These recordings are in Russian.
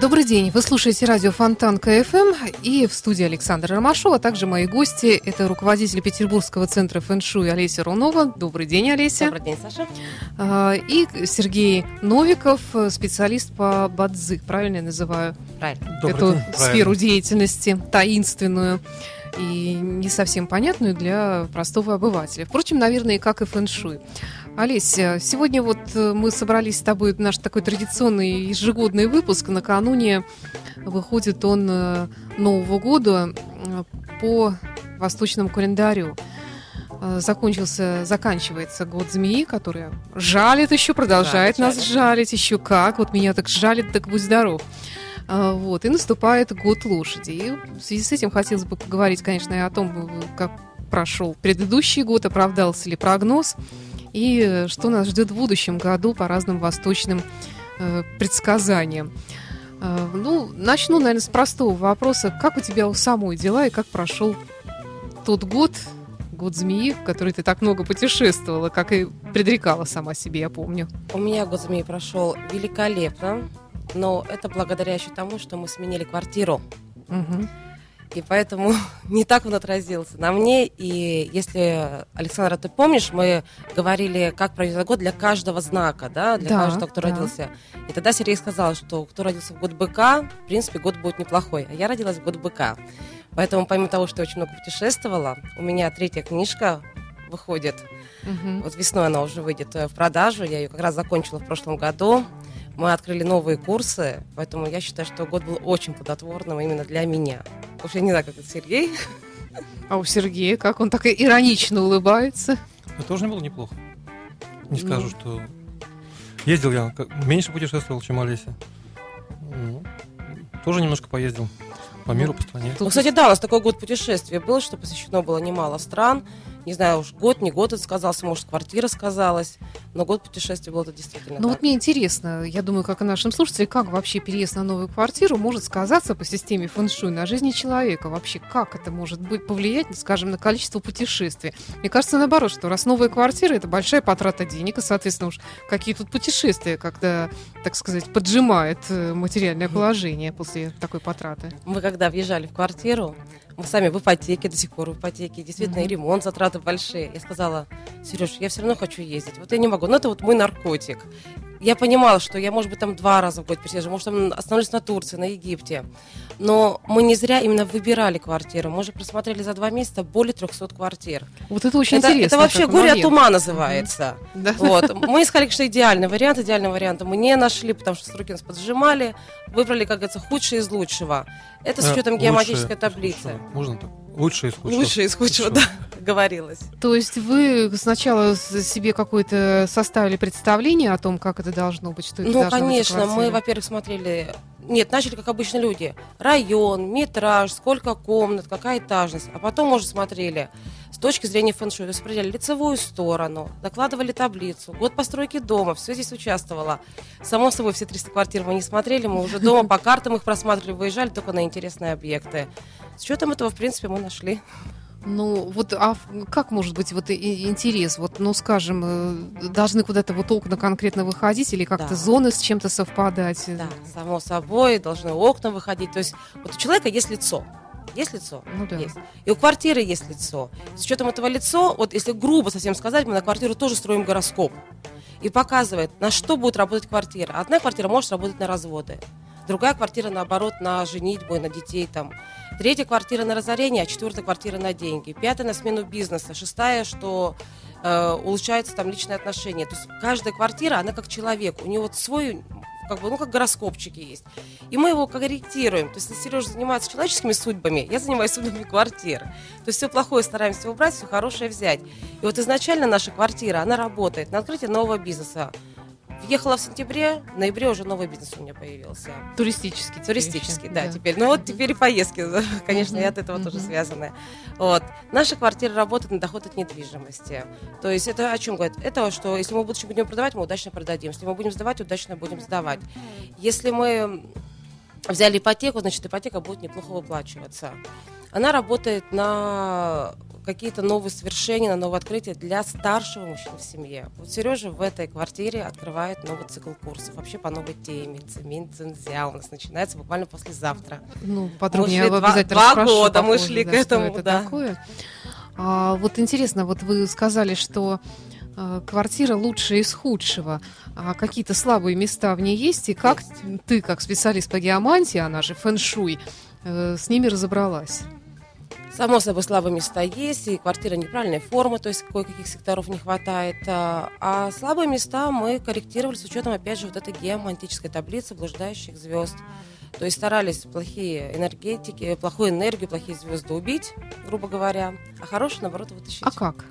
Добрый день, вы слушаете радио Фонтанка FM и в студии Александра Ромашова, а также мои гости. Это руководитель Петербургского центра фэншуй Олеся Рунова. Добрый день, Олеся. Добрый день, Саша. А, И Сергей Новиков, специалист по бадзи, правильно я называю Правильно. эту день. сферу деятельности, таинственную и не совсем понятную для простого обывателя. Впрочем, наверное, и как и фэншуй. Олеся, сегодня вот э, мы собрались с тобой, наш такой традиционный ежегодный выпуск. Накануне выходит он э, Нового года э, по восточному календарю. Закончился, заканчивается год змеи, который жалит еще, продолжает Да, нас жалит. жалить еще как. Вот меня так жалит, так будь здоров. Вот, и наступает год лошади. И в связи с этим хотелось бы поговорить, конечно, и о том, как прошел предыдущий год, оправдался ли прогноз, и что нас ждет в будущем году по разным восточным э, предсказаниям. Э, ну, начну, наверное, с простого вопроса. Как у тебя у самой дела и как прошел тот год, год змеи, в который ты так много путешествовала, как и предрекала сама себе, я помню. У меня год змеи прошел великолепно, но это благодаря еще тому, что мы сменили квартиру. Мгм. И поэтому не так он отразился на мне. И если, Александра, ты помнишь, мы говорили, как пройдет год для каждого знака, да, для Да, каждого, кто да. родился. И тогда Сергей сказал, что кто родился в год быка, в принципе, год будет неплохой. А я родилась в год быка. Поэтому, помимо того, что я очень много путешествовала, у меня третья книжка выходит Мгм. Вот весной она уже выйдет э, в продажу. Я ее как раз закончила в прошлом году. Мы открыли новые курсы, поэтому я считаю, что год был очень плодотворным именно для меня. Уж я не знаю, как это Сергей. А у Сергея, как он так иронично улыбается. Это тоже не было неплохо. Не Ну. скажу, что... Ездил я, меньше путешествовал, чем Олеся. Ну, тоже немножко поездил по миру, по стране. Ну, кстати, да, у нас такой год путешествия был, что посещено было немало стран. Не знаю, уж год, не год это сказался, может, квартира сказалась. Но год путешествия был это действительно Ну так. вот мне интересно, я думаю, как и нашим слушателям, как вообще переезд на новую квартиру может сказаться по системе фэншуй на жизни человека? Вообще, как это может быть повлиять, скажем, на количество путешествий? Мне кажется, наоборот, что раз новая квартира, это большая потрата денег, и, соответственно, уж какие тут путешествия, когда, так сказать, поджимает э, материальное положение после такой потраты. Мы когда въезжали в квартиру, мы сами в ипотеке, до сих пор в ипотеке, действительно, и Мгм. ремонт, затраты большие. Я сказала, Сереж, я все равно хочу ездить, вот я не могу, но это вот мой наркотик. Я понимала, что я, может быть, там два раза в год переезжаю, может, там остановлюсь на Турции, на Египте. Но мы не зря именно выбирали квартиру. Мы же просмотрели за два месяца более 300 квартир. Вот это очень это, интересно. это вообще горе от момент. ума называется. Да. Вот. Мы искали, конечно, идеальный вариант. Идеального варианта мы не нашли, потому что сроки нас поджимали. Выбрали, как говорится, худшее из лучшего. Это с Э, учетом лучшее геометрической таблицы. Можно так? Лучшее из худшего. Лучшее из худшего, да, говорилось. То есть вы сначала себе какое-то составили представление о том, как это должно быть, что это Ну, конечно, мы, во-первых, смотрели... Нет, начали, как обычно люди. Район, метраж, сколько комнат, какая этажность. А потом уже смотрели с точки зрения фэн-шуй. То есть определяли лицевую сторону, докладывали таблицу, год постройки дома, все здесь участвовало. Само собой, все 300 квартир мы не смотрели, мы уже дома по картам их просматривали, выезжали только на интересные объекты. С учетом этого, в принципе, мы нашли. Ну, вот, а как может быть вот интерес? Вот, ну, скажем, э, должны куда-то вот окна конкретно выходить или как-то Да. зоны с чем-то совпадать? Да, само собой, должны окна выходить. То есть вот у человека есть лицо. Есть лицо? Ну да. Есть. И у квартиры есть лицо. С учетом этого лицо, вот если грубо совсем сказать, мы на квартиру тоже строим гороскоп. И показывает, на что будет работать квартира. Одна квартира может работать на разводы. Другая квартира, наоборот, на женитьбу и на детей там. Третья квартира на разорение, а четвертая квартира на деньги. Пятая на смену бизнеса. Шестая, что э, улучшаются там личные отношения. То есть каждая квартира, она как человек. У нее вот свой как бы, ну, как гороскопчики есть. И мы его корректируем. То есть, если Сережа занимается человеческими судьбами, я занимаюсь судьбами квартир. То есть, все плохое стараемся убрать, все хорошее взять. И вот изначально наша квартира, она работает на открытие нового бизнеса. Въехала в сентябре, в ноябре уже новый бизнес у меня появился. Туристический. Туристический, еще, да, теперь. Ну вот теперь и поездки, конечно, и от этого тоже связаны. Вот. Наша квартира работает на доход от недвижимости. То есть это о чем говорит? Это, что если мы в будущем будем продавать, мы удачно продадим. Если мы будем сдавать, удачно будем сдавать. Если мы взяли ипотеку, значит, ипотека будет неплохо выплачиваться. Она работает на какие-то новые свершения, на новые открытия для старшего мужчины в семье. Вот Сережа в этой квартире открывает новый цикл курсов, вообще по новой теме. Цемин Цинзя у нас начинается буквально послезавтра. Ну, подробнее Мы шли два- два года мы шли да, к этому, это да. такое. А, вот интересно, вот вы сказали, что э, квартира лучшая из худшего. А какие-то слабые места в ней есть? И как ты, как специалист по геомантии, она же фэн-шуй, э, с ними разобралась? Само собой, слабые места есть, и квартира неправильной формы, то есть кое-каких секторов не хватает. А а слабые места мы корректировали с учетом, опять же, вот этой геомантической таблицы блуждающих звезд. То есть старались плохие энергетики, плохую энергию, плохие звезды убить, грубо говоря, а хорошие, наоборот, вытащить. А как?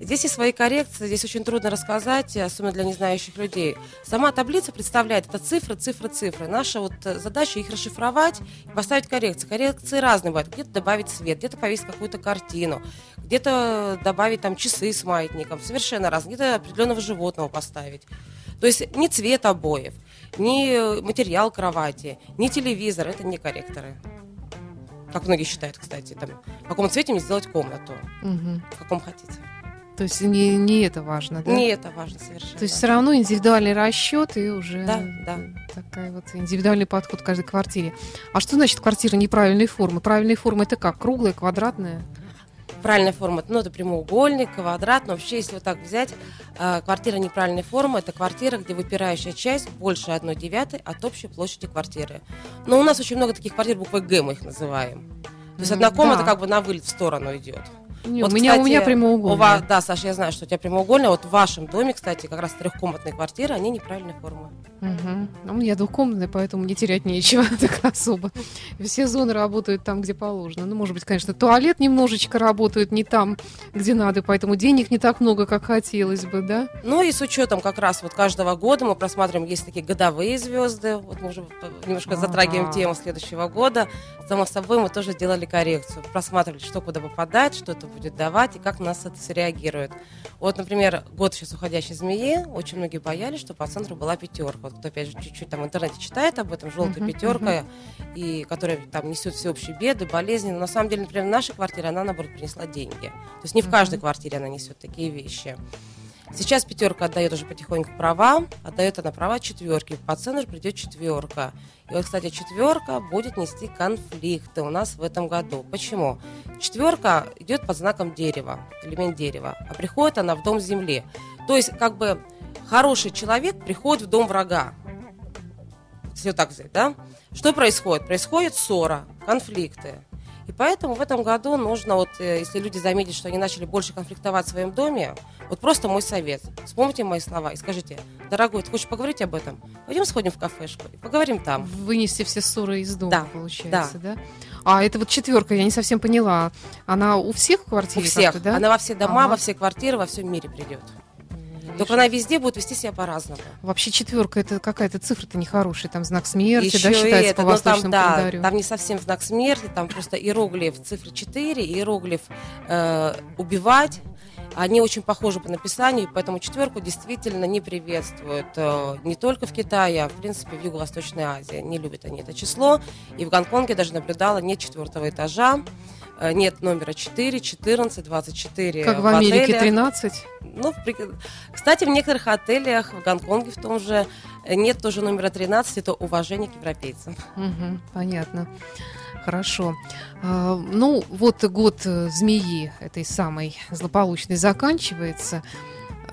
Здесь есть свои коррекции, здесь очень трудно рассказать, особенно для незнающих людей. Сама таблица представляет это цифры, цифры, цифры. Наша вот э, задача их расшифровать и поставить коррекции. Коррекции разные бывают. Где-то добавить свет, где-то повесить какую-то картину, где-то добавить там часы с маятником. Совершенно разные. Где-то определенного животного поставить. То есть не цвет обоев, ни материал кровати, ни телевизор. Это не корректоры. Как многие считают, кстати, там, в каком цвете мне сделать комнату, Мгм. в каком хотите. То есть не, не это важно, да? Не это важно совершенно. То есть все равно индивидуальный расчет и уже Да, да. такая вот индивидуальный подход к каждой квартире. А что значит квартира неправильной формы? Правильной формы это как? Круглая, квадратная? Правильная форма, ну, это прямоугольник, квадрат, но вообще, если вот так взять, э, квартира неправильной формы, это квартира, где выпирающая часть больше 1 девятой от общей площади квартиры. Но у нас очень много таких квартир, буквой Г мы их называем. То есть одна комната да. как бы на вылет в сторону идет. Не, Вот, у, меня, у кстати, меня У прямоугольная. вас, да, Саша, я знаю, что у тебя прямоугольная. Вот в вашем доме, кстати, как раз трехкомнатные квартиры, они неправильной формы. Мгм. Ну, У меня двухкомнатная, поэтому мне терять нечего так особо. Все зоны работают там, где положено. Ну, может быть, конечно, туалет немножечко работает не там, где надо, поэтому денег не так много, как хотелось бы, да? Ну и с учетом как раз вот каждого года мы просматриваем, есть такие годовые звезды, вот мы уже немножко Ага. затрагиваем тему следующего года. Само собой мы тоже делали коррекцию, просматривали, что куда попадает, что это будет давать и как на нас это все реагирует. Вот, например, год сейчас уходящей змеи, очень многие боялись, что по центру была пятерка. Вот кто, опять же, чуть-чуть там в интернете читает об этом, желтая Мгм, пятерка, и которая там несет всеобщие беды, болезни. Но на самом деле, например, в нашей квартире она, наоборот, принесла деньги. То есть не в каждой квартире она несет такие вещи. Сейчас пятерка отдает уже потихоньку права, отдает она права четверки. По центру придет четверка. И вот, кстати, четверка будет нести конфликты у нас в этом году. Почему? Четверка идет под знаком дерева, элемент дерева, а приходит она в дом земли. То есть, как бы, хороший человек приходит в дом врага. Вот так взять, да? Что происходит? Происходит ссора, конфликты. И поэтому в этом году нужно, вот, э, если люди заметят, что они начали больше конфликтовать в своем доме, вот просто мой совет. Вспомните мои слова и скажите, дорогой, ты хочешь поговорить об этом? Пойдем сходим в кафешку и поговорим там. Вынести все ссоры из дома, Да, получается, да. А это вот четверка, я не совсем поняла. Она у всех в У всех. да? Она во все дома, Ага. во все квартиры, во всем мире придет. Только она везде будет вести себя по-разному. Вообще четверка это какая-то цифра-то нехорошая, там знак смерти, Еще да, считается это, по ну, восточному там, да, календарю. там не совсем знак смерти, там просто иероглиф цифры 4, иероглиф э, убивать. Они очень похожи по написанию, поэтому четверку действительно не приветствуют э, не только в Китае, а в принципе в Юго-Восточной Азии. Не любят они это число. И в Гонконге даже наблюдала нет четвертого этажа, нет номера 4, 14, 24 Как в Америке отелях. 13. Ну, в прик- кстати, в некоторых отелях, в Гонконге в том же, э, нет тоже номера 13, это уважение к европейцам. Мгм, понятно. Хорошо. А, ну, вот год э, змеи этой самой злополучной заканчивается.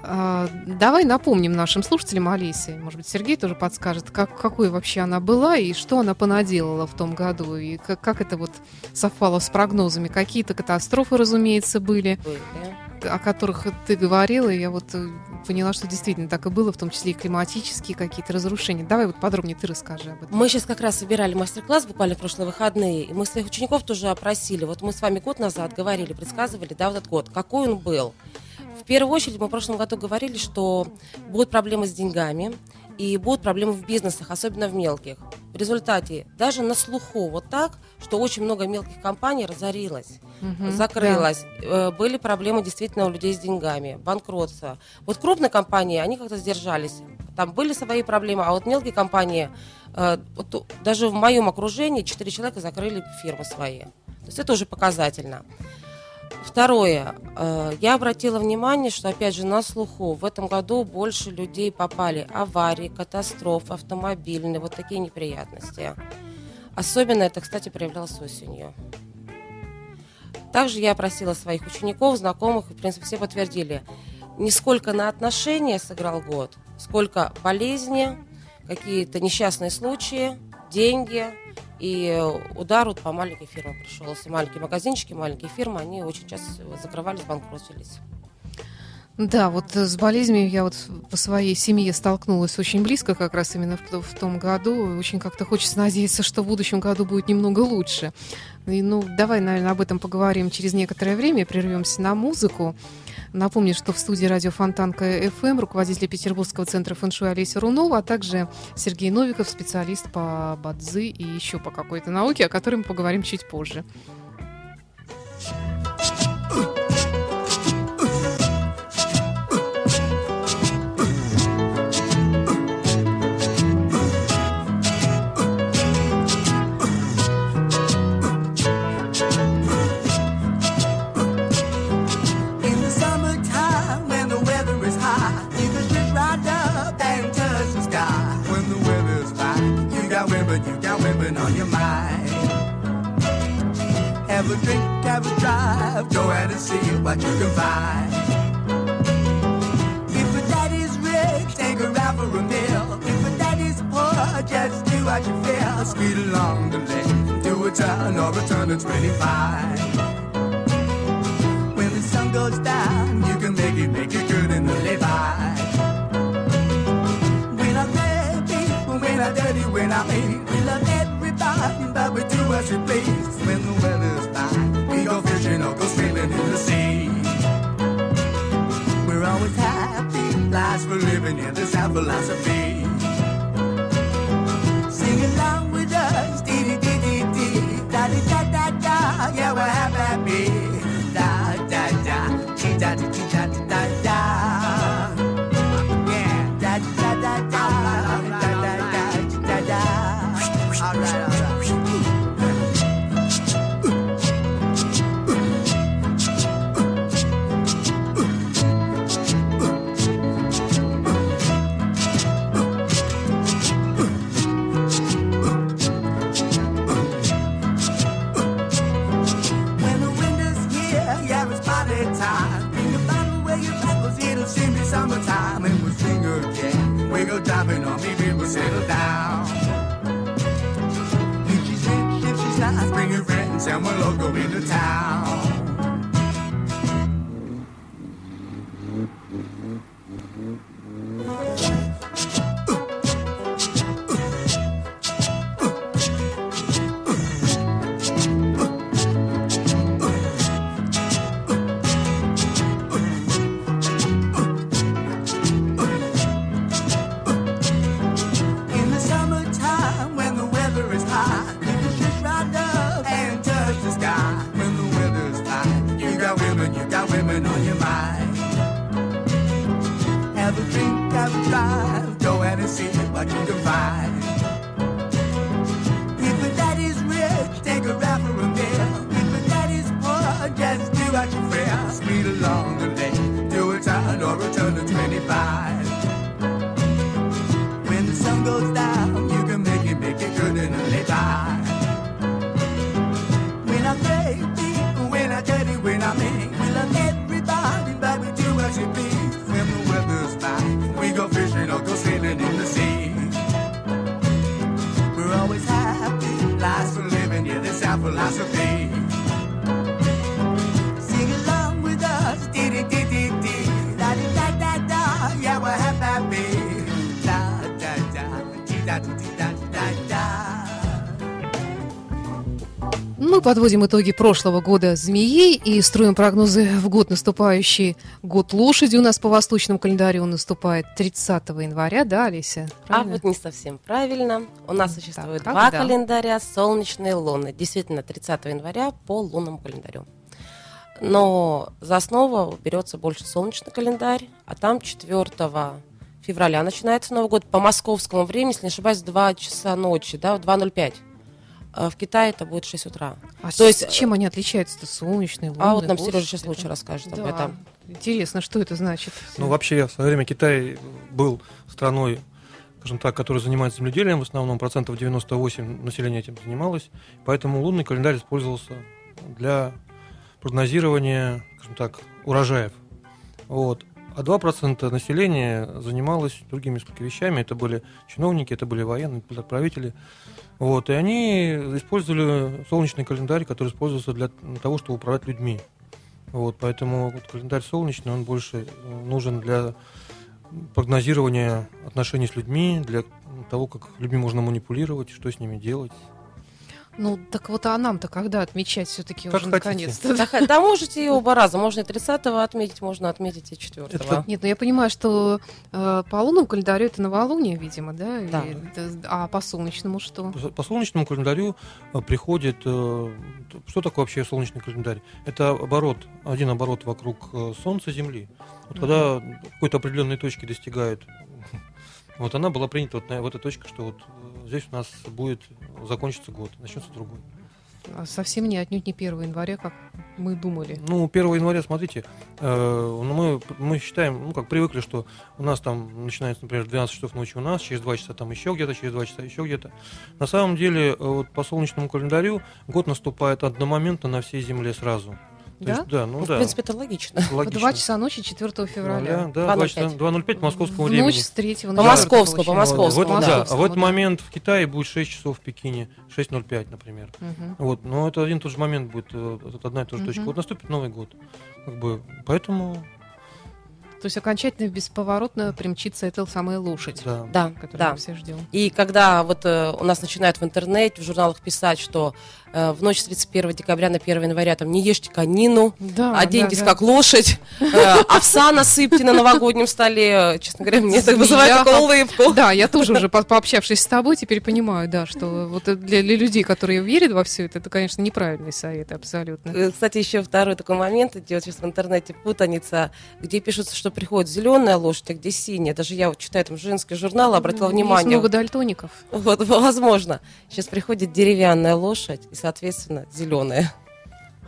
А, давай напомним нашим слушателям Олесе, может быть, Сергей тоже подскажет, как, какой вообще она была и что она понаделала в том году, и как, как это вот совпало с прогнозами. Какие-то катастрофы, разумеется, были, о которых ты говорила, и я вот э, поняла, что действительно так и было, в том числе и климатические какие-то разрушения. Давай вот подробнее ты расскажи об этом. Мы сейчас как раз собирали мастер-класс буквально в прошлые выходные, и мы своих учеников тоже опросили. Вот мы с вами год назад говорили, предсказывали, да, вот этот год, какой он был. В первую очередь мы в прошлом году говорили, что будут проблемы с деньгами и будут проблемы в бизнесах, особенно в мелких. В результате даже на слуху вот так, что очень много мелких компаний разорилось, Мгм, закрылось. Э, Были проблемы действительно у людей с деньгами, банкротство. Вот крупные компании, они как-то сдержались. Там были свои проблемы, а вот мелкие компании, э, вот даже в моем окружении 4 человека закрыли фирмы свои. То есть это уже показательно. Второе. Э, Я обратила внимание, что, опять же, на слуху в этом году больше людей попали аварии, катастрофы, автомобильные, вот такие неприятности. Особенно это, кстати, проявлялось осенью. Также я опросила своих учеников, знакомых, и, в принципе, все подтвердили. Не сколько на отношения сыграл год, сколько болезни, какие-то несчастные случаи, деньги и удар вот по маленьким фирмам пришел. Если маленькие магазинчики, маленькие фирмы, они очень часто закрывались, банкротились. Да, вот э, с болезнями я вот по своей семье столкнулась очень близко как раз именно в, в том году. Очень как-то хочется надеяться, что в будущем году будет немного лучше. И, ну, давай, наверное, об этом поговорим через некоторое время. Прервемся на музыку. Напомню, что в студии радио Фонтанка ФМ руководитель Петербургского центра фэншуй Олеся Рунова, а также Сергей Новиков, специалист по бадзи и еще по какой-то науке, о которой мы поговорим чуть позже. Have a drink, have a drive, go out and see what you can find. If a daddy's rich, take her out for a meal. If a daddy's poor, just do what you feel. Speed along the lane, do a turn or a turn of 25. When the sun goes down, you can make it, make it good and live by. When I'm dirty, when I'm in, we love everybody, but we do as we please. Swimming in the sea. We're always happy, lives for living, yeah, that's our philosophy. struggle in the town. Подводим итоги прошлого года змеи и строим прогнозы в год наступающий. Год лошади у нас по восточному календарю он наступает 30 января, да, Олеся? А Правильно? вот не совсем правильно. У нас существует Так, два когда? календаря, солнечный и лунный. Действительно, 30 января по лунному календарю. Но за основу берется больше солнечный календарь, а там 4 февраля начинается Новый год по московскому времени, если не ошибаюсь, 2 часа ночи, да, в 2.05. А В Китае это будет 6 утра. А То есть- с чем они отличаются-то? Солнечный, лунный, А вот нам? Сережа сейчас лучше расскажет об Да. этом. Интересно, что это значит? Ну, вообще, в свое время Китай был страной, скажем так, которая занимается земледелием, в основном процентов 98 населения этим занималось, поэтому лунный календарь использовался для прогнозирования, скажем так, урожаев. Вот. А 2% населения занималось другими несколько вещами. Это были чиновники, это были военные, правители. Вот. И они использовали солнечный календарь, который использовался для того, чтобы управлять людьми. Вот, поэтому вот календарь солнечный, он больше э, нужен для прогнозирования отношений с людьми, для того, как людьми можно манипулировать, что с ними делать. Ну, так вот, а нам-то когда отмечать все-таки уже наконец-то? Да, да, можете и оба раза. Можно и 30-го отметить, можно отметить и 4 Это Нет, ну я понимаю, что э, по лунному календарю это новолуние, видимо, да? Да. это- а по солнечному что? По- По солнечному календарю э, приходит... э, Что такое вообще солнечный календарь? Это оборот, один оборот вокруг э, Солнца, Земли. Вот когда какой-то определенной точки достигают, вот она была принята вот, на, вот эта точка, что вот э, здесь у нас будет закончиться год, начнется другой. А Совсем не отнюдь не 1 января, как мы думали. Ну, 1 января, смотрите, э, ну, мы, мы считаем, ну, как привыкли, что у нас там начинается, например, 12 часов ночи у нас, через 2 часа там еще где-то, через 2 часа еще где-то. На самом деле, э, вот по солнечному календарю год наступает одномоментно на всей Земле сразу. То Да? есть, да, ну, Ну, да. в принципе, это логично. В логично. 2 часа ночи 4 февраля. Да, 2 2:05. часа- 2.05 по московскому В времени. ночь с 3 на По 4 московскому, по московскому, Вот, да. да, а в этот да. момент в Китае будет 6 часов в Пекине, 6.05, например. Мгм. Вот, но это один и тот же момент будет, э, это одна и та же точка. Мгм. Вот наступит Новый год. Как бы, поэтому, То есть окончательно бесповоротно примчится эта самая лошадь, да. Да, которую да. мы все ждем. И когда вот э, у нас начинают в интернете, в журналах писать, что в ночь с 31 декабря на 1 января там не ешьте конину, Да, оденьтесь да, да. как лошадь, э, овса насыпьте на новогоднем столе. Честно говоря, мне это вызывает такую улыбку. Да, я тоже уже по- пообщавшись с тобой, теперь понимаю, да, что вот для, для людей, которые верят во все это, это, конечно, неправильный совет, абсолютно. Э, Кстати, еще второй такой момент идет сейчас в интернете путаница, где пишется, что приходит зеленая лошадь, а где синяя. Даже я вот читаю там женский журнал, обратила Есть внимание. много дальтоников. Вот, возможно. Сейчас приходит деревянная лошадь и, соответственно, зеленая.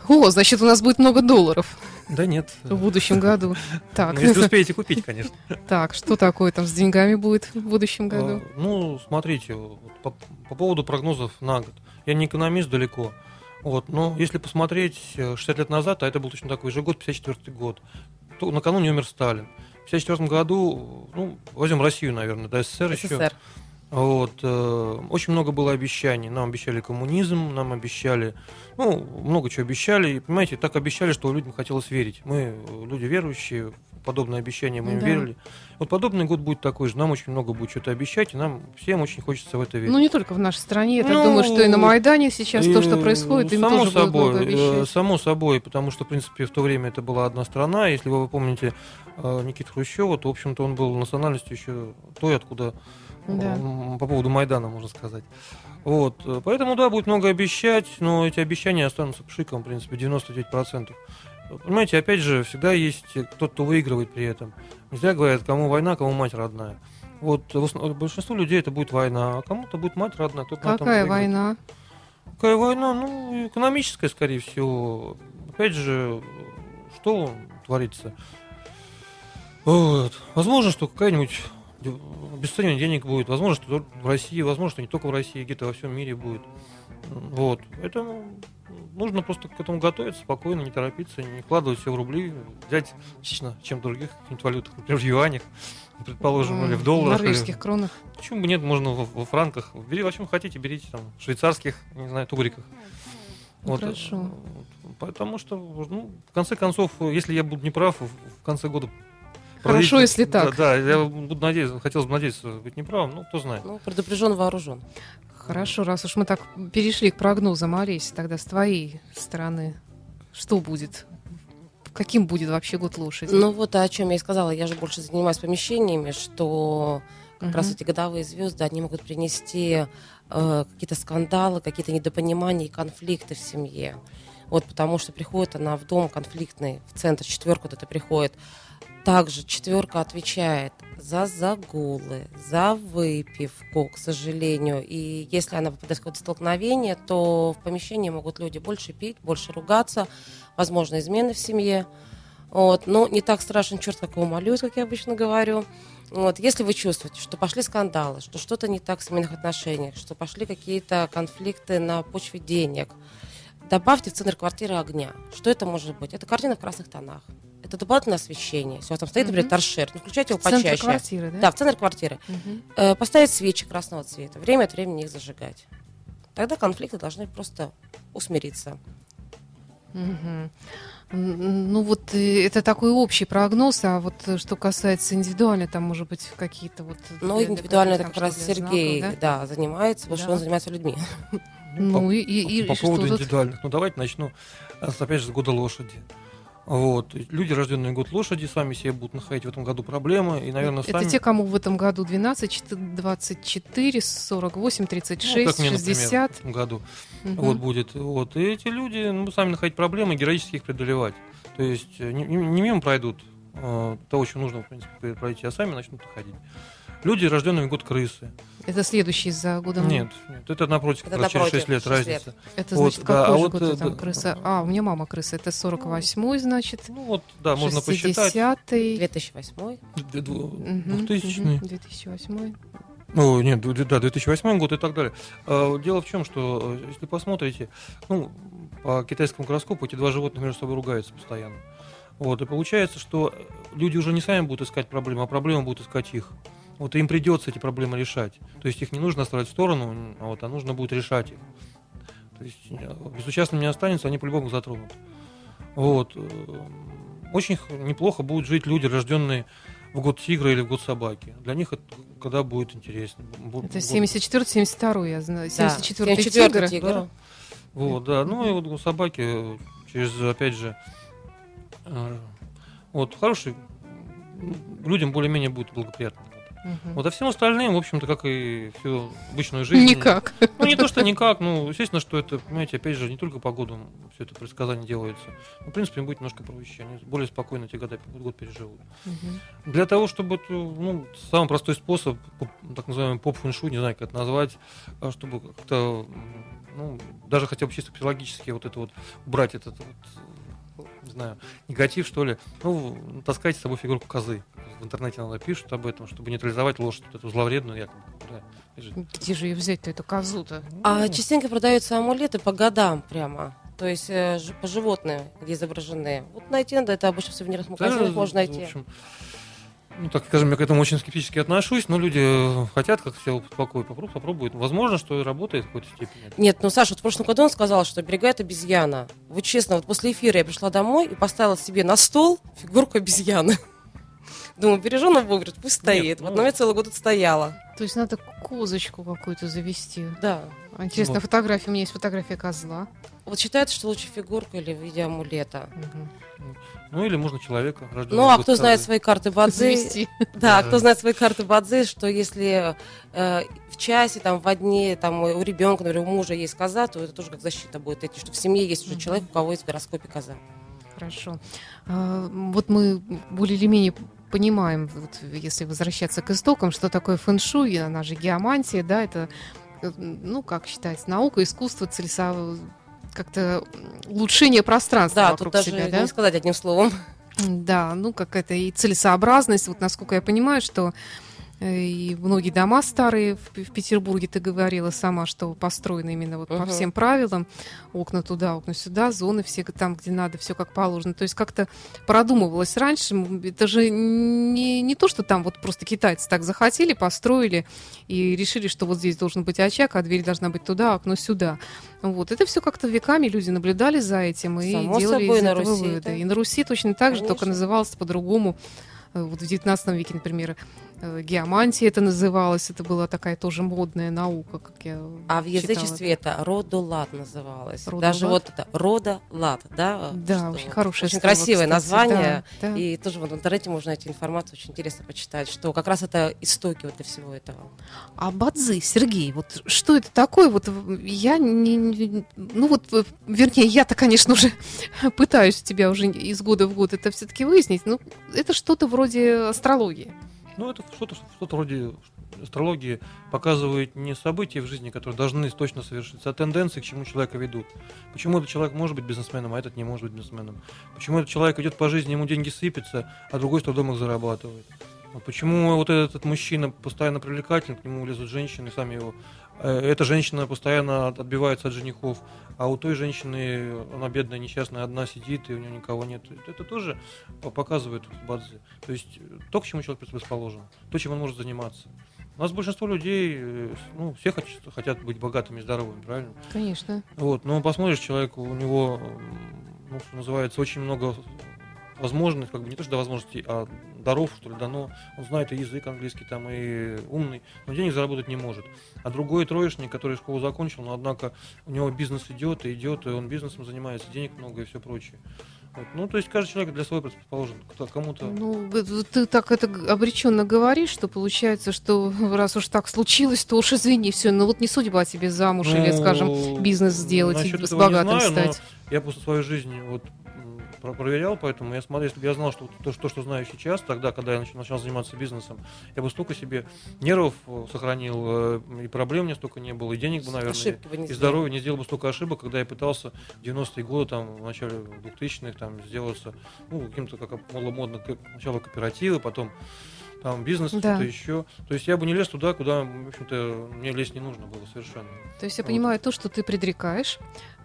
О, значит, у нас будет много долларов Да нет. в будущем году. Так, Ну, если успеете купить, конечно. так, что такое там с деньгами будет в будущем году? А, Ну, смотрите, по, по поводу прогнозов на год. Я не экономист далеко. Вот, но если посмотреть э, 60 лет назад, а это был точно такой же год, 54 год, то накануне умер Сталин. В 54 году, ну, возьмем Россию, наверное, да, СССР, еще. Вот, э, очень много было обещаний. Нам обещали коммунизм, нам обещали, ну, много чего обещали. И, понимаете, так обещали, что людям хотелось верить. Мы, э, люди верующие, в подобные обещания мы им Да. верили. Вот подобный год будет такой же. Нам очень много будет что-то обещать, и нам всем очень хочется в это верить. Ну, не только в нашей стране. Я так Ну, думаю, что и на Майдане сейчас то, что И, происходит, им само тоже будут собой, много э, само собой, потому что, в принципе, в то время это была одна страна. Если вы помните э, Никита Хрущева, то, в общем-то, он был национальностью еще той, откуда Да. по поводу Майдана, можно сказать. Вот, э, поэтому, да, будет много обещать, но эти обещания останутся пшиком, в принципе, 99%. Понимаете, опять же, всегда есть тот, кто выигрывает при этом. Не зря говорят, кому война, кому мать родная. Вот основ- большинству людей это будет война, а кому-то будет мать родная. на этом Какая выиграет. война? Какая война? Ну, экономическая, скорее всего. Опять же, что творится? Вот. Возможно, что какая-нибудь обесценивание денег будет. Возможно, что в России, возможно, что не только в России, где-то во всем мире будет. Вот. Поэтому нужно просто к этому готовиться, спокойно, не торопиться, не вкладывать все в рубли, взять частично, чем в других каких-нибудь валютах, например, в юанях, предположим, или в В долларах. или- норвежских кронах. Почему бы нет, можно во, во франках. Бери, о чем хотите, берите там в швейцарских, не знаю, тугриках. Ну, хорошо. э, вот, потому что, ну, в конце концов, если я буду неправ, в, в конце года... Хорошо, если так. Да, да, я буду надеяться, хотелось бы надеяться быть неправым, ну, кто знает. Ну, предупрежден, вооружен. Хорошо, раз уж мы так перешли к прогнозам, Олеся, тогда с твоей стороны, что будет? Каким будет вообще год лошади? Ну вот о чем я и сказала, я же больше занимаюсь помещениями, что как раз Мгм. эти годовые звезды, они могут принести э, какие-то скандалы, какие-то недопонимания и конфликты в семье. Вот потому что приходит она в дом конфликтный, в центр, четверка вот это приходит. Также четверка отвечает за загулы, за выпивку, к сожалению. И если она попадает в какое-то столкновение, то в помещении могут люди больше пить, больше ругаться, возможно, измены в семье. Вот. Но не так страшен черт, как его молюсь, как я обычно говорю. Вот. Если вы чувствуете, что пошли скандалы, что что-то не так в семейных отношениях, что пошли какие-то конфликты на почве денег, добавьте в центр квартиры огня. Что это может быть? Это картина в красных тонах. Это дополнительное освещение. Если у вас там стоит, например, торшер, ну, включайте его В почаще. квартиры, да? Да, в центр квартиры. Э, поставить свечи красного цвета. Время от времени их зажигать. Тогда конфликты должны просто усмириться. М, Ну вот э, это такой общий прогноз, а вот э, что касается индивидуально, там может быть какие-то вот... Ну, индивидуально это как раз что Сергей знаков, да? занимается, потому что Да. он занимается людьми. Ну, и- и- и по что поводу тут? индивидуальных. Ну, давайте начну, с, опять же, с года лошади. Вот. Люди, рожденные в год лошади, сами себе будут находить в этом году проблемы. И, наверное, Это сами... те, кому в этом году 12, чет- 24, 48, ну, 36, как мне, например, 60. в этом году. Мгм. Вот будет. Вот. И эти люди ну, сами находить проблемы и героически их преодолевать. То есть э, не, не- не мимо пройдут э, того, что нужно, в принципе, пройти, а сами начнут находить. Люди, рожденные в год крысы. Это следующий за годом. Нет, нет, это напротив, Это раз через напротив, 6 лет шесть лет. разница. Это Вот, значит, да, какой а же вот, год э, там да. крыса? А, у меня мама крыса. Это 48-й, значит. Ну вот, да, можно посчитать. 60-й. 2008 Д- д- Мгм, 2000 мгм, 2008 О, нет, да, 2008 год и так далее. А, Дело в чем, что э, если посмотрите, ну, по китайскому гороскопу эти два животных между собой ругаются постоянно. Вот, и получается, что люди уже не сами будут искать проблемы, а проблемы будут искать их. Вот им придется эти проблемы решать. То есть их не нужно оставлять в сторону, а, вот, а нужно будет решать их. То есть э, безучастным не останется, они по-любому затронут. Вот. э, Очень неплохо будут жить люди, рожденные в год тигра или в год собаки. Для них это когда будет интересно. Это год- 74-72, я знаю. 74-й 74 тигр. тигр. Да. Вот, да. Ну и вот у собаки э, через, опять же, вот хороший, людям более-менее будет благоприятно. Мгм. Вот, а всем остальным, в общем-то, как и всю обычную жизнь. Никак. Ну, не то, что никак, ну, естественно, что это, понимаете, опять же, не только по году все это предсказание делается. Ну, в принципе, им будет немножко проще. Они более спокойно эти года, год переживут. Мгм. Для того, чтобы ну, самый простой способ, так называемый поп фэншу, не знаю, как это назвать, а, чтобы как-то, ну, даже хотя бы чисто психологически вот это вот, убрать этот вот, знаю, негатив, что ли, ну, таскайте с собой фигурку козы. В интернете иногда пишут об этом, чтобы нейтрализовать лошадь, вот эту зловредную, якобы. Да. Где же ее взять-то, эту козу-то? А ну, частенько продаются амулеты по годам прямо. То есть э, по животным, где изображены. Вот найти надо, это обычно в сувенирных магазинах да, можно в найти. общем, ну, так скажем, я к этому очень скептически отношусь, но люди э, хотят, как все спокойно попробуют, попробуют. Возможно, что работает в какой-то степени. Нет, ну Саша, вот в прошлом году он сказал, что оберегает обезьяна. Вот честно, вот после эфира я пришла домой и поставила себе на стол фигурку обезьяны. Думаю, бережу на вовремя, пусть стоит. ну- Вот, но я целый год отстояла. То есть надо козочку какую-то завести. Да. Интересно, Вот. фотография, у меня есть фотография козла. Вот считается, что лучше фигурка или в виде амулета. Мгм. Ну или можно человека рожденного Ну, а кто знает свои карты Бадзи, Завести. Да, кто знает свои карты Бадзи, что если э, в часе, там, в дне, там, у ребенка, например, у мужа есть коза, то это тоже как защита будет идти, что в семье есть уже человек, у кого есть в гороскопе коза. Хорошо. А, Вот мы более или менее понимаем, вот если возвращаться к истокам, что такое фэн-шуй, она же геомантия, да, это, э, ну, как считается, наука, искусство, целесо... как-то улучшение пространства Да, вокруг тут даже себя, да? не сказать одним словом. Да, ну какая-то и целесообразность. Вот насколько я понимаю, что и многие дома старые в, в Петербурге, ты говорила сама, что построены именно вот по Мгм. всем правилам. Окна туда, окна сюда, зоны все там, где надо, все как положено. То есть как-то продумывалось раньше. Это же не, не то, что там вот просто китайцы так захотели, построили и решили, что вот здесь должен быть очаг, а дверь должна быть туда, а окно сюда. Вот. Это все как-то веками люди наблюдали за этим и Само делали собой, из этого Руси выводы. это- И на Руси точно так же, только Конечно. называлось по-другому. Э, Вот в 19 веке, например, э, геомантия это называлось, это была такая тоже модная наука, как я А в язычестве это родолад называлось. Родолад? Даже вот это родолад, да? Да, что очень хорошее Очень слово, красивое кстати, название. да, да. И тоже вот в интернете можно найти информацию, очень интересно почитать, что как раз это истоки вот для всего этого. А бадзи, Сергей, вот что это такое? Вот я не, не- ну вот, э, вернее, я-то, конечно, уже пытаюсь тебя уже из года в год это все-таки выяснить. Ну, это что-то вроде астрологии. Ну, это что-то что вроде астрологии показывает не события в жизни, которые должны точно совершиться, а тенденции, к чему человека ведут. Почему этот человек может быть бизнесменом, а этот не может быть бизнесменом. Почему этот человек идет по жизни, ему деньги сыпятся, а другой с трудом их зарабатывает. Почему вот этот, мужчина постоянно привлекательный, к нему лезут женщины, сами его. Э, Эта женщина постоянно от- отбивается от женихов, а у той женщины, она бедная, несчастная, одна сидит, и у нее никого нет. Это тоже по- показывает Бадзи. То есть э, то, к чему человек предрасположен, то, чем он может заниматься. У нас большинство людей, э, ну, все хотят, хотят быть богатыми и здоровыми, правильно? Конечно. Вот, но посмотришь, человек, у него, ну, что называется, очень много возможностей, как бы не то, что до возможностей, а даров, что ли, дано. Он знает и язык английский там, и умный, но денег заработать не может. А другой троечник, который школу закончил, но однако у него бизнес идет и идет, и он бизнесом занимается, денег много и все прочее. Вот. Ну, то есть каждый человек для своего предположен. Кому-то Ну, ты так это обреченно говоришь, что получается, что раз уж так случилось, то уж извини, все, ну вот не судьба тебе замуж или, Ну, скажем, бизнес сделать, и с богатым знаю, но стать. Я просто свою жизнь вот проверял, поэтому я смотрел, если бы я знал, что то, что, что знаю сейчас, тогда, когда я нач- начал заниматься бизнесом, я бы столько себе нервов э, сохранил, э, и проблем мне столько не было, и денег бы, наверное, Ошибки бы не и здоровья не сделал бы столько ошибок, когда я пытался в 90-е годы, там, в начале 2000-х, там, сделаться, ну, каким-то, как было модно, сначала кооперативы, потом там бизнес, Да. что-то еще. То есть я бы не лез туда, куда, в общем-то, мне лезть не нужно было совершенно. То есть я Вот. понимаю, то, что ты предрекаешь,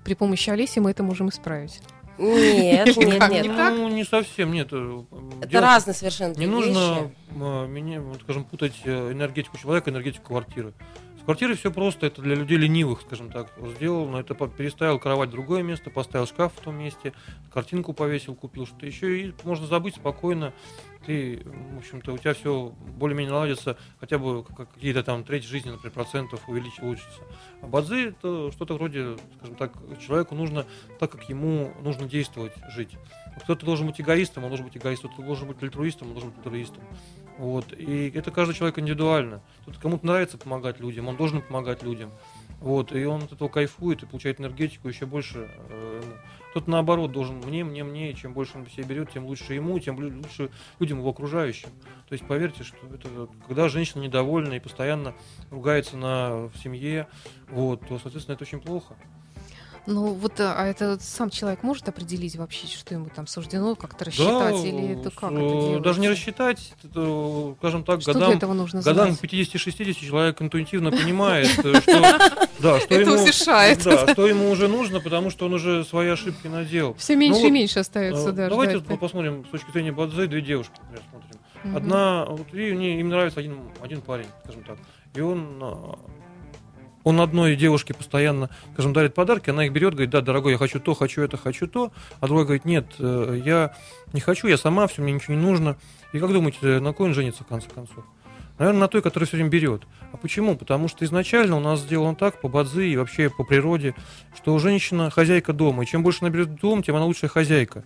при помощи Олеси мы это можем исправить. Нет, нет, нет. Не? Ну, не совсем, нет. э, Это разные совершенно Не две нужно вещи. э, меня, скажем, путать э, энергетику человека и энергетику квартиры. С квартирой все просто, это для людей ленивых, скажем так. Сделал, но это переставил кровать в другое место, поставил шкаф в том месте, картинку повесил, купил что-то еще, и можно забыть спокойно. Ты, в общем-то, у тебя все более-менее наладится, хотя бы как- какие-то там треть жизни, например, процентов увеличить, улучшится. А бадзи это что-то вроде, скажем так, человеку нужно так, как ему нужно действовать, жить. Кто-то должен быть эгоистом, он должен быть эгоистом, кто-то должен быть альтруистом, он должен быть альтруистом. Вот. И это каждый человек индивидуально. Тут кому-то нравится помогать людям, он должен помогать людям. Вот. И он от этого кайфует и получает энергетику еще больше. э, ему. Кто-то наоборот должен мне, мне, мне, и чем больше он себе берет, тем лучше ему, тем лучше людям его окружающим. То есть поверьте, что это когда женщина недовольна и постоянно ругается на в семье, вот, то, соответственно, это очень плохо. Ну вот, а а это сам человек может определить вообще, что ему там суждено, как-то рассчитать, Да, или это как э, это делается? Даже не рассчитать, это, скажем так, Что для годам, этого нужно годам знать? 50-60 человек интуитивно понимает, э, что, да, что, Это ему, утешает. да, что ему уже нужно, потому что он уже свои ошибки наделал. Все меньше Ну и меньше остается, Э, да, Давайте посмотрим с точки зрения Бадзе, две девушки, например, смотрим. Одна, вот, и мне- им нравится один, один парень, скажем так. И он, а, он одной девушке постоянно, скажем, дарит подарки, она их берет, говорит, да, дорогой, я хочу то, хочу это, хочу то. А другой говорит, нет, э, я не хочу, я сама, все, мне ничего не нужно. И как думаете, на кой он женится в конце концов? Наверное, на той, которая все время берет. А почему? Потому что изначально у нас сделано так, по бадзи и вообще по природе, что женщина хозяйка дома. И чем больше она берет дом, тем она лучшая хозяйка.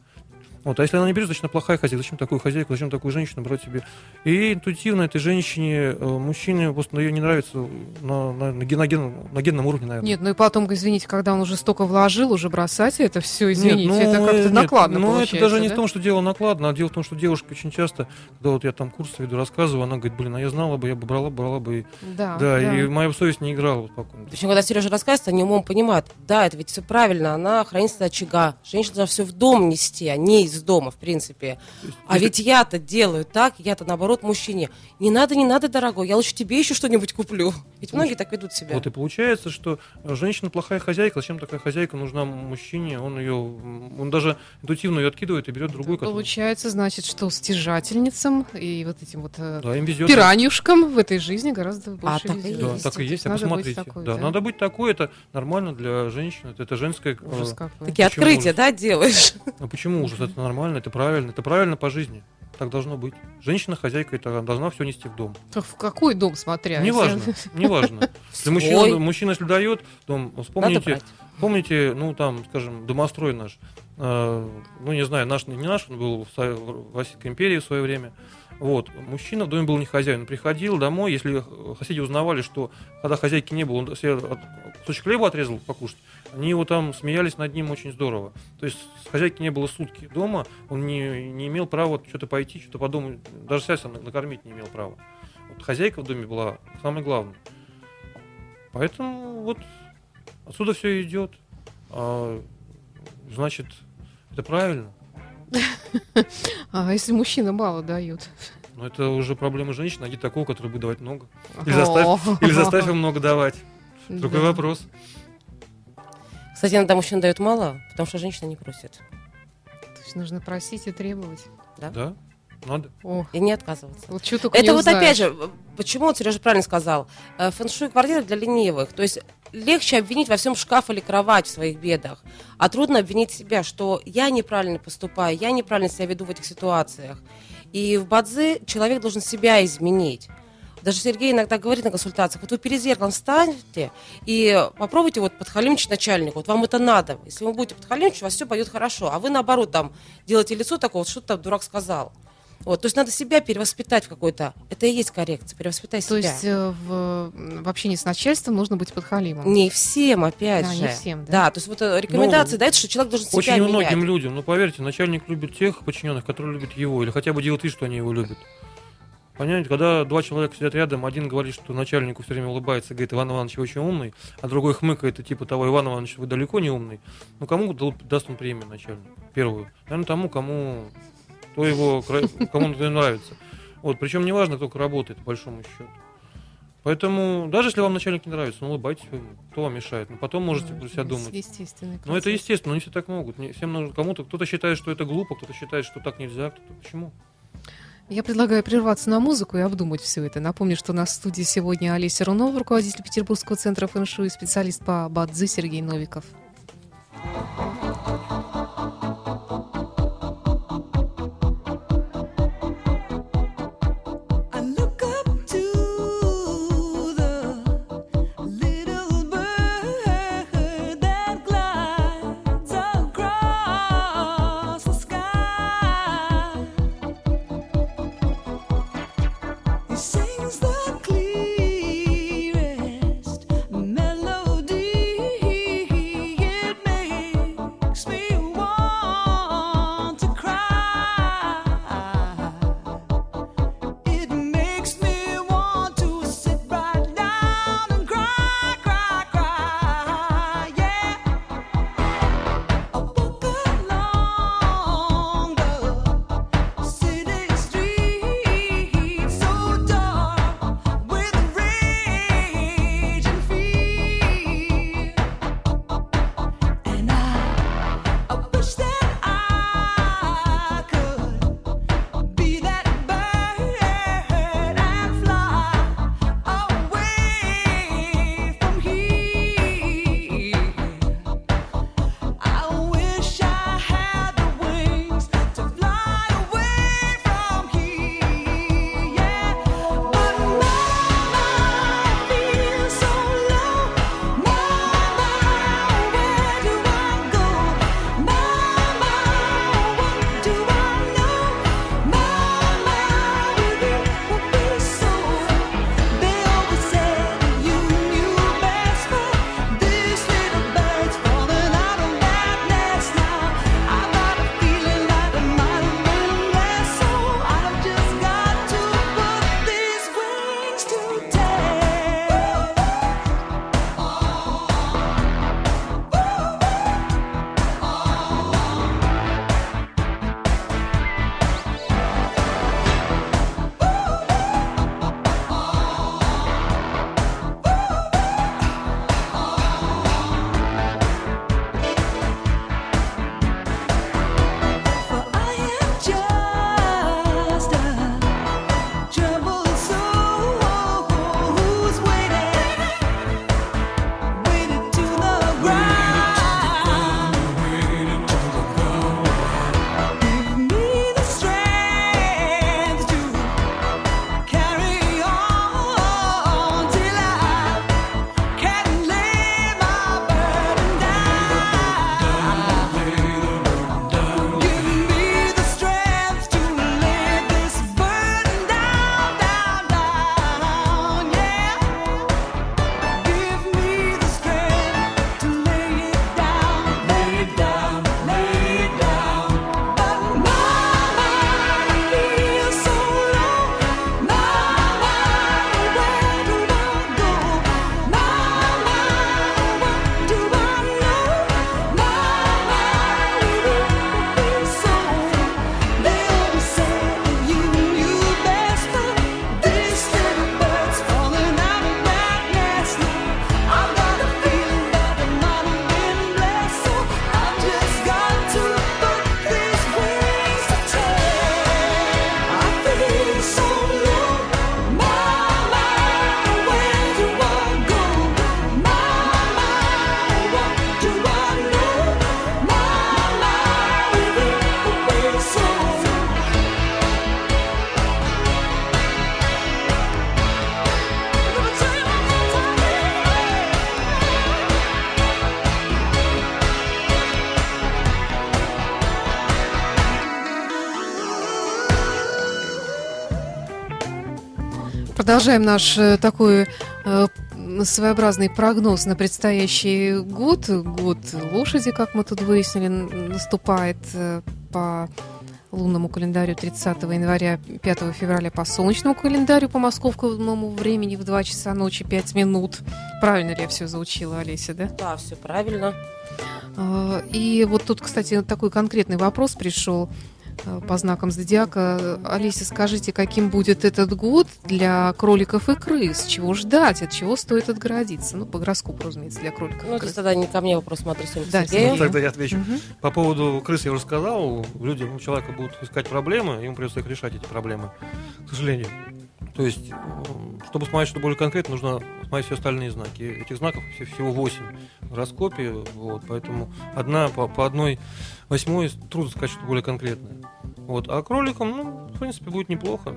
Вот, а если она не берет, значит, она плохая хозяйка. Зачем такую хозяйку, зачем такую женщину брать себе? И интуитивно этой женщине, э, мужчине, просто ее не нравится на, на, на, ген- на ген- на генном уровне, наверное. Нет, ну и потом, извините, когда он уже столько вложил, уже бросать это все, извините, Нет, это ну, как-то э, нет, накладно Ну, это даже не да? в том, что дело накладно, а дело в том, что девушка очень часто, когда вот я там курсы веду, рассказываю, она говорит, блин, а я знала бы, я бы брала, брала бы. И, Да, да, да. и моя совесть не играла вот спокойно. Причем, когда Сережа рассказывает, они умом понимают, да, это ведь все правильно, она хранительница очага. Женщина должна все в дом нести, а не из дома, в принципе. А ведь я-то делаю так, я-то наоборот мужчине. Не надо, не надо, дорогой, я лучше тебе еще что-нибудь куплю. Ведь многие так ведут себя. Вот и получается, что женщина плохая хозяйка. Зачем такая хозяйка нужна мужчине? Он ее, он даже интуитивно ее откидывает и берет другую, которая... Получается, значит, что стяжательницам и вот этим вот э, Да, им везет. пираньюшкам в этой жизни градо больше так и везет. Да, есть. так и есть, а Надо быть посмотрите. такой, да, да. надо быть такой, это нормально для женщины, это, это женское... Ужас э, какой. Такие Почему открытия, ужас? да, делаешь? а почему ужас? Это нормально, это правильно, это правильно по жизни. так должно быть. Женщина хозяйка это должна все нести в дом. Так В какой дом смотря? Неважно, неважно. Если мужчина, мужчина, если дает дом, Надо вспомните, помните, ну там, скажем, домострой наш, э, ну не знаю, наш не наш, он был в, в Российской империи в свое время. Вот, мужчина в доме был не хозяин, он приходил домой, если э, соседи узнавали, что когда хозяйки не было, он себе от- кусочек хлеба отрезал покушать, они его там смеялись над ним очень здорово. То есть хозяйки не было сутки дома, он не, не имел права что-то пойти, что-то по дому, даже сам накормить не имел права. Вот хозяйка в доме была самое главное. Поэтому вот отсюда все идет. А, значит, это правильно. А если мужчина мало дают? Но это уже проблема женщины, найди такого, который будет давать много. Или заставь, или заставь его много давать. Другой вопрос. Кстати, иногда мужчина дает мало, потому что женщина не просит. То есть нужно просить и требовать. Да? Надо. Ох, И не отказываться. вот что только Это не вот узнаешь. опять же, почему вот Сережа правильно сказал, э, фэншуй квартира для ленивых. То есть легче обвинить во всем шкаф или кровать в своих бедах, а трудно обвинить себя, что я неправильно поступаю, я неправильно себя веду в этих ситуациях. И в Бадзи человек должен себя изменить. Даже Сергей иногда говорит на консультациях, вот вы перед зеркалом встаньте и попробуйте вот подхалимчить начальнику, вот вам это надо. Если вы будете подхалимчить, у вас все пойдет хорошо. А вы наоборот там делаете лицо такое, вот что-то там дурак сказал. Вот, то есть надо себя перевоспитать в какой-то. Это и есть коррекция. Перевоспитай То себя. есть э, в, в общении с начальством нужно быть подхалимом. Не всем, опять А, же. не всем, да? Да, то есть вот э, рекомендации Ну, дается, что человек должен себя Очень менять. многим людям, ну поверьте, начальник любит тех подчиненных, которые любят его, или хотя бы делают вид, что они его любят. Понимаете, когда два человека сидят рядом, один говорит, что начальнику все время улыбается, говорит, Иван Иванович вы очень умный, а другой хмыкает, и типа того, Иван Иванович, вы далеко не умный. Ну, кому даст он премию начальник? Первую. Наверное, тому, кому, кто его, кому он нравится. Вот, причем неважно, кто работает, по большому счету. Поэтому, даже если вам начальник не нравится, ну, улыбайтесь. Кто вам мешает? Ну, потом можете про себя думать. Естественный Ну, это естественно, но не все так могут. Не всем нужно кому-то. Кто-то считает, что это глупо, кто-то считает, что так нельзя. Кто-то... Почему? Я предлагаю прерваться на музыку и обдумать все это. Напомню, что у нас в студии сегодня Олеся Рунова, руководитель Петербургского центра фэншуй, специалист по бадзи Сергей Новиков. Продолжаем наш э, такой э, своеобразный прогноз на предстоящий год. Год лошади, как мы тут выяснили, наступает э, по лунному календарю 30 января, 5 февраля по солнечному календарю, по московскому времени в 2 часа ночи 5 минут. Правильно ли я все заучила, Олеся, да? Да, все правильно. А, И вот тут, кстати, такой конкретный вопрос пришел по знакам зодиака. Олеся, скажите, каким будет этот год для кроликов и крыс? Чего ждать? От чего стоит отгородиться? Ну, по гороскопу, разумеется, для кроликов Ну, крыс. тогда не ко мне вопрос, смотрю, Да, Сергею. Сергей. Тогда я отвечу. Мгм. По поводу крыс я уже сказал. Люди, у человека будут искать проблемы, ему придется их решать, эти проблемы, к сожалению. То есть, м, чтобы смотреть что более конкретно, нужно смотреть все остальные знаки. Этих знаков все- всего 8 в гороскопе, вот, поэтому одна по, по одной восьмой трудно сказать, что более конкретное. Вот. А кроликам, ну, в принципе, будет неплохо.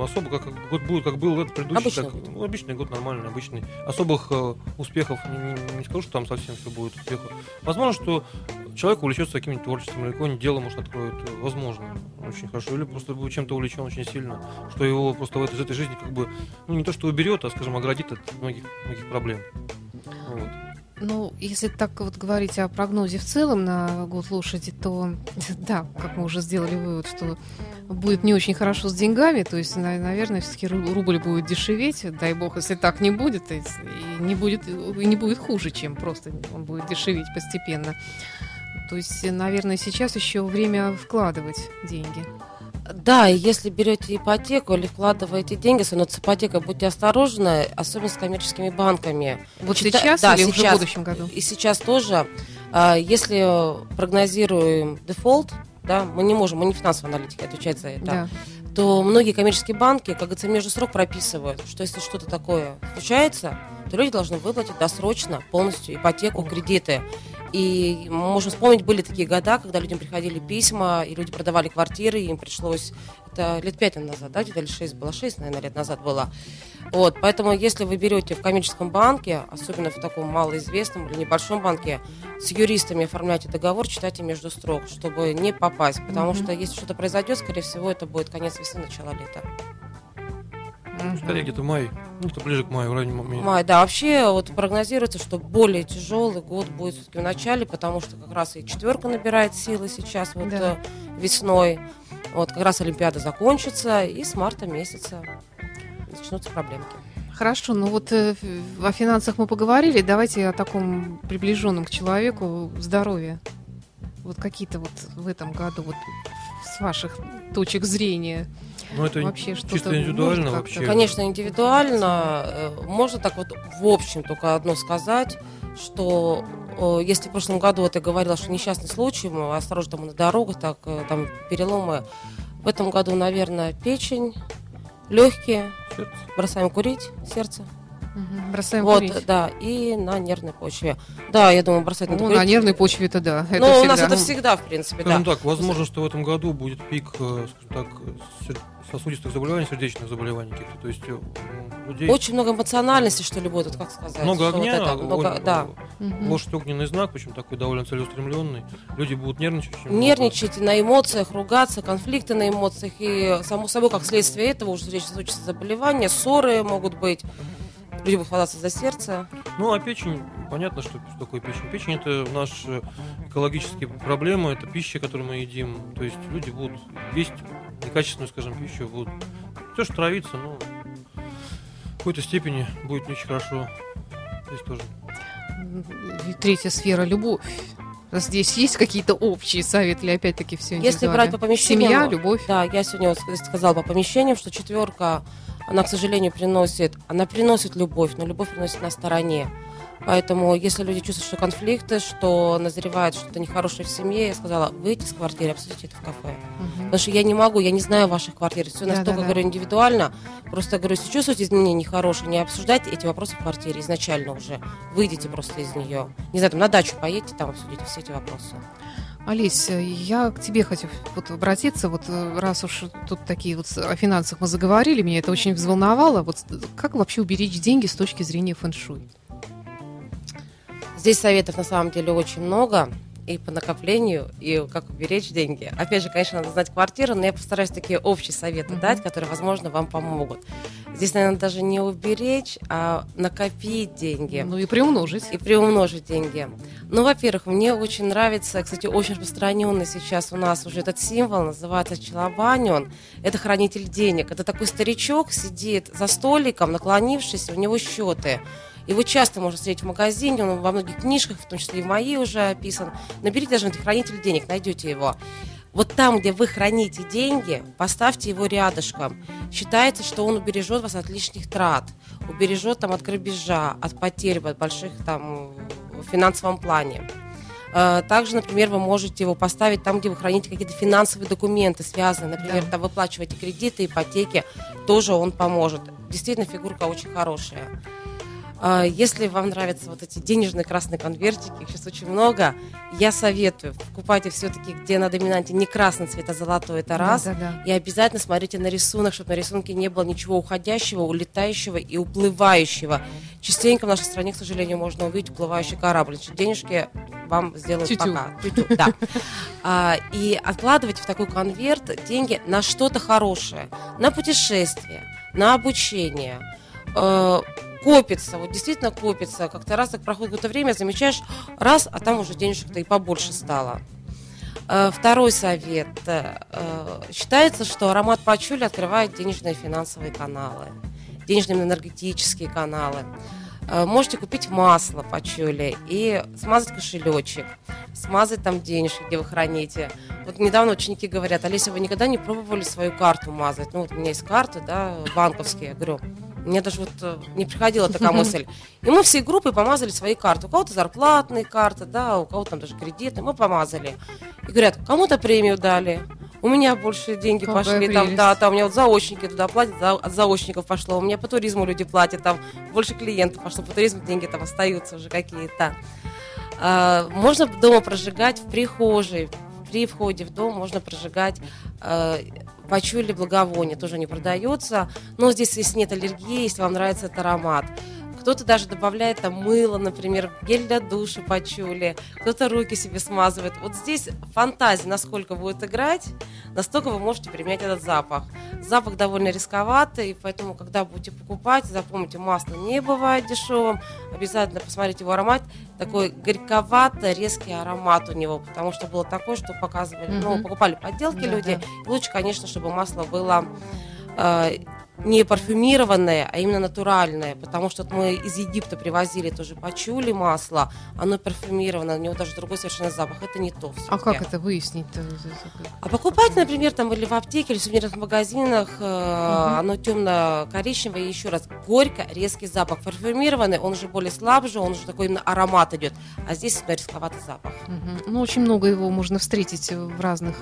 Особо как год будет, как был этот предыдущий. Обычный так, год. ну, обычный год, нормальный, обычный. Особых э, успехов не, не- не скажу, что там совсем все будет успехов. Возможно, что человек увлечется каким-нибудь творчеством или какое-нибудь дело, может, откроет. э, Возможно, очень хорошо. Или просто будет чем-то увлечен очень сильно, что его просто в этой, из этой жизни как бы, ну, не то что уберет, а, скажем, оградит от многих, многих проблем. Вот. Ну, если так вот говорить о прогнозе в целом на год лошади, то да, как мы уже сделали вывод, что будет не очень хорошо с деньгами, то есть, на- наверное, все-таки рубль будет дешеветь, дай бог, если так не будет, и не будет, и не будет хуже, чем просто он будет дешеветь постепенно. То есть, наверное, сейчас еще время вкладывать деньги. Да, если берете ипотеку или вкладываете деньги, но с ипотекой будьте осторожны, особенно с коммерческими банками. Вот Чита- сейчас да, или уже сейчас. в будущем году? И сейчас тоже, а, если прогнозируем дефолт, да, мы не можем, мы не финансовые аналитики отвечать за это, Да. то многие коммерческие банки, как говорится, между срок прописывают, что если что-то такое случается, то люди должны выплатить досрочно полностью ипотеку, кредиты. И мы можем вспомнить, были такие года, когда людям приходили письма, и люди продавали квартиры, и им пришлось, это лет пять назад, да, где-то или шесть было, шесть, наверное, лет назад было. Вот, поэтому если вы берете в коммерческом банке, особенно в таком малоизвестном или небольшом банке, с юристами оформляйте договор, читайте между строк, чтобы не попасть, потому Мгм. что если что-то произойдет, скорее всего, это будет конец весны, начало лета. Мгм. Скорее где-то май, ну, что ближе к маю, в районе м- Май, да, вообще вот прогнозируется, что более тяжелый год будет все-таки в начале, потому что как раз и четверка набирает силы сейчас вот Да. э, весной. Вот как раз Олимпиада закончится, и с марта месяца начнутся проблемки. Хорошо, ну вот э, о финансах мы поговорили, давайте о таком приближенном к человеку здоровье. Вот какие-то вот в этом году, вот с ваших точек зрения, Ну, это вообще что-то чисто индивидуально вообще. Конечно, индивидуально. э, Можно так вот в общем только одно сказать, что э, если в прошлом году вот я говорила, что несчастный случай, мы осторожно там на дорогах, так, э, там переломы, в этом году, наверное, печень, легкие, Сердце. бросаем курить, сердце. Мгм, Бросаем вот, курить. да, и на нервной почве. Да, я думаю, бросать надо Ну, курить. на нервной почве это да. Это Ну, у нас всегда. это всегда, в принципе, да. Скажем так, возможно, что в этом году будет пик, скажем так, сосудистых заболеваний, сердечных заболеваний каких-то. То есть э, людей Очень много эмоциональности, что ли, будет, вот как сказать. много что вот огня, это, много- огонь, да. мгм. лошадь огненный знак, причем такой довольно целеустремленный. Люди будут нервничать. много. нервничать на эмоциях, ругаться, конфликты на эмоциях. И, само собой, как следствие этого уже сосудистые заболевания, ссоры могут быть. Люди будут хвататься за сердце. Ну, а печень, понятно, что, что такое печень. Печень это наши экологические проблемы, это пища, которую мы едим. То есть люди будут есть некачественную, скажем, пищу, будут все, что травится, ну, в какой-то степени будет не очень хорошо. Здесь тоже. И Третья сфера любовь. Здесь есть какие-то общие советы или опять-таки все Если брать по помещениям... Семья, любовь. Да, я сегодня сказала по помещениям, что четверка, она, к сожалению, приносит... Она приносит любовь, но любовь приносит на стороне. Поэтому, если люди чувствуют, что конфликты, что назревает что-то нехорошее в семье, я сказала, выйти из квартиры, обсудите это в кафе. Мгм. Потому что я не могу, я не знаю ваших квартир. Все настолько, Да-да-да. говорю, индивидуально. Просто говорю, если чувствуете изменения нехорошие, не обсуждайте эти вопросы в квартире изначально уже. Выйдите просто из нее. Не знаю, там на дачу поедете, там обсудите все эти вопросы. Олесь, я к тебе хочу вот обратиться, вот э, раз уж тут такие вот о финансах мы заговорили, меня это очень взволновало. Вот с- как вообще уберечь деньги с точки зрения фэн-шуй? Здесь советов на самом деле очень много. и по накоплению, и как уберечь деньги. Опять же, конечно, надо знать квартиру, но я постараюсь такие общие советы Мгм. дать, которые, возможно, вам помогут. Здесь, наверное, даже не уберечь, а накопить деньги Ну и приумножить. и приумножить деньги. Ну, во-первых, мне очень нравится, кстати, очень распространенный сейчас у нас уже этот символ, называется челобанион. Это хранитель денег. Это такой старичок сидит за столиком, наклонившись, у него счеты. Его часто можно встретить в магазине, он во многих книжках, в том числе и в моей уже описан. Наберите даже хранитель денег, найдете его. Вот там, где вы храните деньги, поставьте его рядышком. Считается, что он убережет вас от лишних трат, убережет там от грабежа, от потерь, от больших там в финансовом плане. Э, Также, например, вы можете его поставить там, где вы храните какие-то финансовые документы, связанные, например, Да. там выплачиваете кредиты, ипотеки, тоже он поможет. Действительно, фигурка очень хорошая. А, Если вам нравятся вот эти денежные красные конвертики, их сейчас очень много, я советую, покупайте все-таки, где на доминанте не красный цвет, а золотой, это раз. Да, да, да. И обязательно смотрите на рисунок, чтобы на рисунке не было ничего уходящего, улетающего и уплывающего. Частенько в нашей стране, к сожалению, можно увидеть уплывающий корабль. Значит, денежки вам сделают Тю-тю. пока. Тю-тю, да. А, и откладывайте в такой конверт деньги на что-то хорошее. На путешествие, на обучение. Копится, вот действительно копится. Как-то раз так проходит какое-то время, замечаешь, раз, а там уже денежек-то и побольше стало. Э, Второй совет. Э, Считается, что аромат пачули открывает денежные финансовые каналы, денежные энергетические каналы. Э, Можете купить масло пачули и смазать кошелечек, смазать там денежки, где вы храните. Вот недавно ученики говорят, Олеся, вы никогда не пробовали свою карту мазать? Ну вот у меня есть карты, да, банковские. Я говорю, мне даже вот э, не приходила такая мысль. И мы всей группой помазали свои карты. У кого-то зарплатные карты, да, у кого-то там даже кредитные. Мы помазали. И говорят, кому-то премию дали. У меня больше деньги Какая пошли, там, прелесть. да, там у меня вот заочники туда платят, за- от заочников пошло, у меня по туризму люди платят, там больше клиентов пошло, по туризму деньги там остаются уже какие-то. А, можно дома прожигать в прихожей, при входе в дом можно прожигать э, пачули благовония, тоже не продается, но здесь, если нет аллергии, если вам нравится этот аромат, кто-то даже добавляет там мыло, например, гель для душа пачули, кто-то руки себе смазывает. Вот здесь фантазия, насколько будет играть, настолько вы можете применять этот запах. Запах довольно рисковатый, поэтому, когда будете покупать, запомните, масло не бывает дешевым. Обязательно посмотрите его аромат. Такой горьковато-резкий аромат у него, потому что было такое, что показывали, ну, покупали подделки Да, люди. да. Лучше, конечно, чтобы масло было э, не парфюмированное, а именно натуральное, потому что мы из Египта привозили тоже пачули масло, оно парфюмированное, у него даже другой совершенно запах, это не то А как это выяснить-то? А покупать, например, там или в аптеке, или в сувенирных магазинах, Мгм. оно темно-коричневое, и еще раз, горько, резкий запах. Парфюмированный, он уже более слабже, он уже такой именно аромат идет, а здесь всегда рисковатый запах. Мгм. Ну, очень много его можно встретить в разных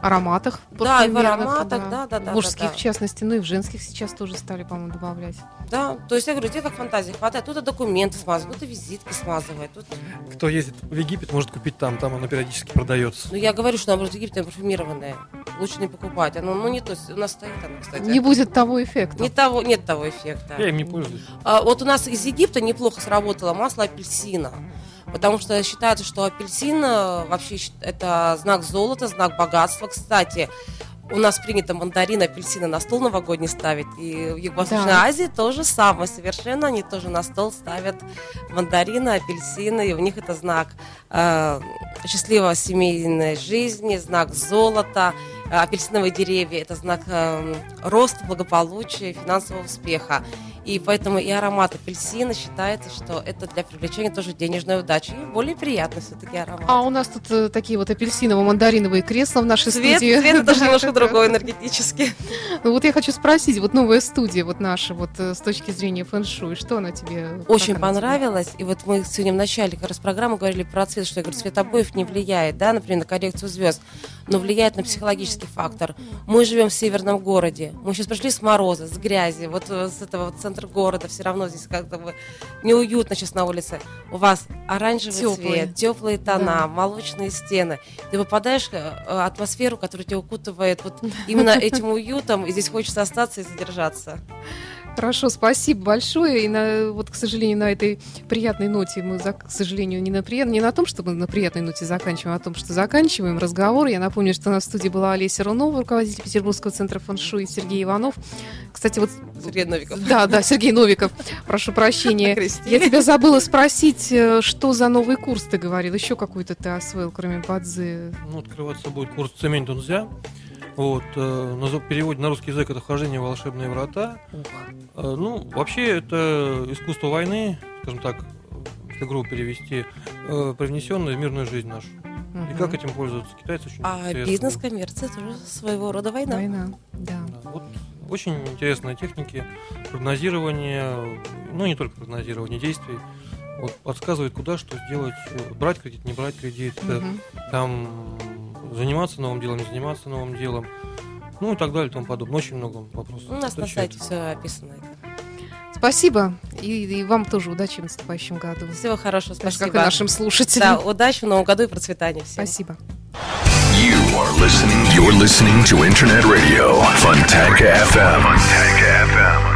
ароматах. Да, и в ароматах, да, да, да, Мужских, да, да. в частности, ну и в женских сейчас тоже стали, по-моему, добавлять. Да, то есть я говорю, где как фантазии хватает, тут документы смазывают, тут визитки смазывают, тут... Кто ездит в Египет, может купить там, там оно периодически продается. Ну, я говорю, что, наоборот, в Египте парфюмированное. Лучше не покупать. Оно, ну, не то, есть у нас стоит оно, кстати. Не будет того эффекта. Не того, нет того эффекта. Я им не пользуюсь. А, вот у нас из Египта неплохо сработало масло апельсина. Потому что считается, что апельсин э, вообще это знак золота, знак богатства. Кстати, у нас принято мандарин, апельсины на стол новогодний ставить. И в Юго-Восточной Да. Азии то же самое совершенно. Они тоже на стол ставят мандарины, апельсины. И у них это знак э, счастливой семейной жизни, знак золота. Э, Апельсиновые деревья – это знак э, роста, благополучия, финансового успеха. И поэтому и аромат апельсина считается, что это для привлечения тоже денежной удачи. И более приятный все-таки аромат. А у нас тут э, такие вот апельсиново-мандариновые кресла в нашей Цвет, студии. цвет тоже немножко другой энергетически. Ну вот я хочу спросить, вот новая студия вот наша, вот э, с точки зрения фэн-шуй, что она тебе? Очень тебе? понравилось. И вот мы сегодня в начале как раз программы говорили про цвет, что я говорю, цвет обоев не влияет, да, например, на коррекцию звезд, но влияет на психологический фактор. Мы живем в северном городе. Мы сейчас пришли с мороза, с грязи, вот э, с этого вот центра города, все равно здесь как-то бы неуютно сейчас на улице. У вас оранжевый Тёплый. цвет, теплые тона, Да. молочные стены. Ты попадаешь в э, атмосферу, которая тебя укутывает вот именно этим уютом, и здесь хочется остаться и задержаться. Хорошо, спасибо большое. И на, вот, к сожалению, на этой приятной ноте мы, за- к сожалению, не на, прият- не на том, что мы на приятной ноте заканчиваем, а о том, что заканчиваем разговор. Я напомню, что у нас в студии была Олеся Рунова, руководитель Петербургского центра фэншуй, и Сергей Иванов. Кстати, вот... Сергей Новиков. Да, да, Сергей Новиков, прошу прощения. Я тебя забыла спросить, э, что за новый курс ты говорил? Еще какой-то ты освоил, кроме бадзи? Ну, открываться будет курс «Цемень Дунзя». Вот, э, переводе на русский язык это «Вхождение в волшебные врата». Э, ну, вообще, это искусство войны, скажем так, если грубо перевести, э, привнесенное в мирную жизнь нашу. И как этим пользуются китайцы очень А интересно. бизнес, коммерция тоже своего рода война. Война, да. Да, вот очень интересные техники прогнозирования, ну не только прогнозирования действий, вот подсказывает, куда что сделать, брать кредит, не брать кредит, Мгм. там заниматься новым делом, не заниматься новым делом, ну и так далее и тому подобное. Очень много вопросов. У нас на отвечает. сайте все описано. Спасибо. И, и вам тоже удачи в наступающем году. Всего хорошего, Так спасибо. как и нашим Да, слушателям. удачи в новом году и процветания всем. Спасибо. You are listening. You're listening to Internet Radio Fontanka FM. Fontanka FM.